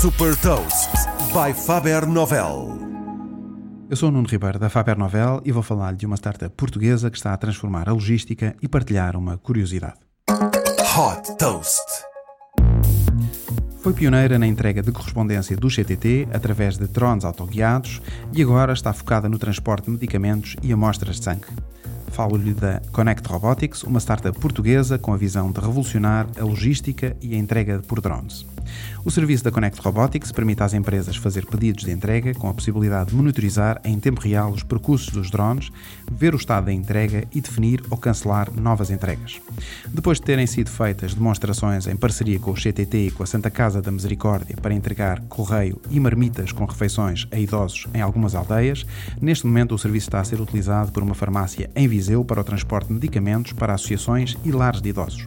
Super Toast by Faber Novel. Eu sou o Nuno Ribeiro da Faber Novel e vou falar de uma startup portuguesa que está a transformar a logística e partilhar uma curiosidade. Hot Toast. Foi pioneira na entrega de correspondência do CTT através de drones autoguiados e agora está focada no transporte de medicamentos e amostras de sangue. Falo-lhe da Connect Robotics, uma startup portuguesa com a visão de revolucionar a logística e a entrega por drones. O serviço da Connect Robotics permite às empresas fazer pedidos de entrega com a possibilidade de monitorizar em tempo real os percursos dos drones, ver o estado da entrega e definir ou cancelar novas entregas. Depois de terem sido feitas demonstrações em parceria com o CTT e com a Santa Casa da Misericórdia para entregar correio e marmitas com refeições a idosos em algumas aldeias, neste momento o serviço está a ser utilizado por uma farmácia em Viseu para o transporte de medicamentos para associações e lares de idosos.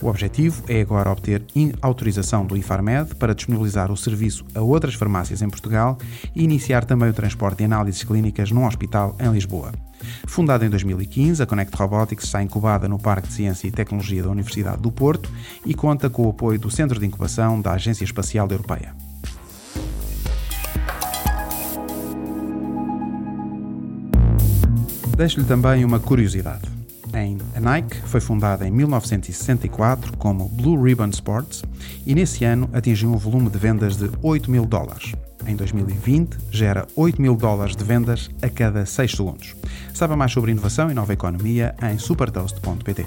O objetivo é agora obter autorização do Infarmed para disponibilizar o serviço a outras farmácias em Portugal e iniciar também o transporte de análises clínicas num hospital em Lisboa. Fundada em 2015, a Connect Robotics está incubada no Parque de Ciência e Tecnologia da Universidade do Porto e conta com o apoio do Centro de Incubação da Agência Espacial Europeia. Deixo-lhe também uma curiosidade a Nike foi fundada em 1964 como Blue Ribbon Sports e nesse ano atingiu um volume de vendas de 8 mil dólares. Em 2020 gera 8 mil dólares de vendas a cada 6 segundos. Saiba mais sobre inovação e nova economia em supertoast.pt.